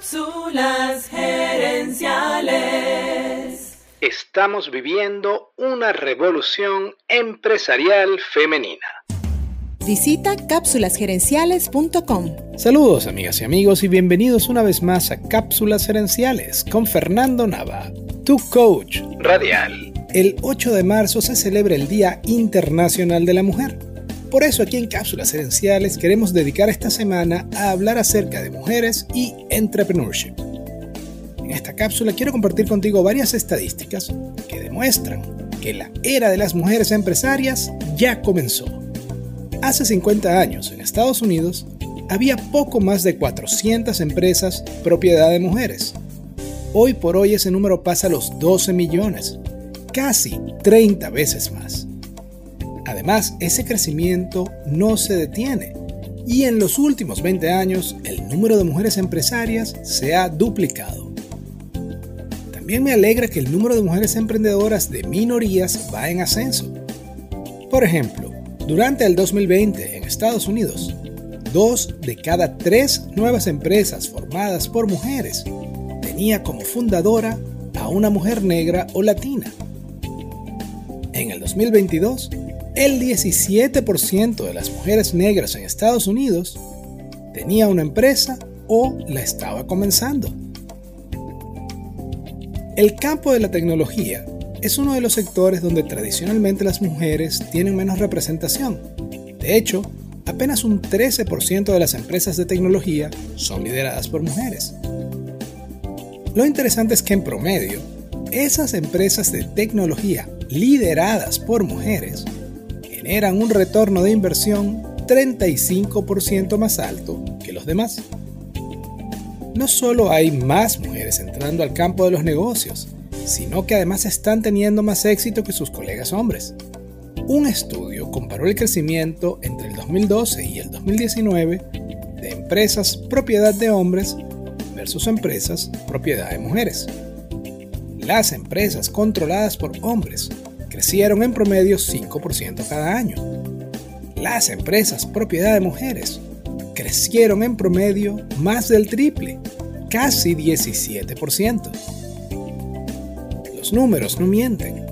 Cápsulas gerenciales. Estamos viviendo una revolución empresarial femenina. Visita cápsulasgerenciales.com. Saludos amigas y amigos y bienvenidos una vez más a Cápsulas Gerenciales con Fernando Nava, tu coach radial. El 8 de marzo se celebra el Día Internacional de la Mujer. Por eso aquí en Cápsulas Gerenciales queremos dedicar esta semana a hablar acerca de mujeres y entrepreneurship. En esta cápsula quiero compartir contigo varias estadísticas que demuestran que la era de las mujeres empresarias ya comenzó. Hace 50 años en Estados Unidos había poco más de 400 empresas propiedad de mujeres. Hoy por hoy ese número pasa a los 12 millones casi 30 veces más. Además, ese crecimiento no se detiene y en los últimos 20 años el número de mujeres empresarias se ha duplicado. También me alegra que el número de mujeres emprendedoras de minorías va en ascenso. Por ejemplo, durante el 2020 en Estados Unidos, dos de cada tres nuevas empresas formadas por mujeres tenía como fundadora a una mujer negra o latina. En el 2022, el 17% de las mujeres negras en Estados Unidos tenía una empresa o la estaba comenzando. El campo de la tecnología es uno de los sectores donde tradicionalmente las mujeres tienen menos representación. De hecho, apenas un 13% de las empresas de tecnología son lideradas por mujeres. Lo interesante es que en promedio, esas empresas de tecnología lideradas por mujeres generan un retorno de inversión 35% más alto que los demás. No solo hay más mujeres entrando al campo de los negocios, sino que además están teniendo más éxito que sus colegas hombres. Un estudio comparó el crecimiento entre el 2012 y el 2019 de empresas propiedad de hombres versus empresas propiedad de mujeres. Las empresas controladas por hombres crecieron en promedio 5% cada año. Las empresas propiedad de mujeres crecieron en promedio más del triple, casi 17%. Los números no mienten.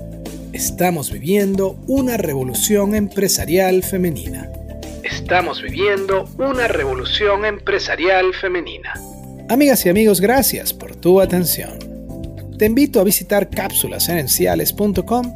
Estamos viviendo una revolución empresarial femenina. Estamos viviendo una revolución empresarial femenina. Amigas y amigos, gracias por tu atención. Te invito a visitar cápsulasenenciales.com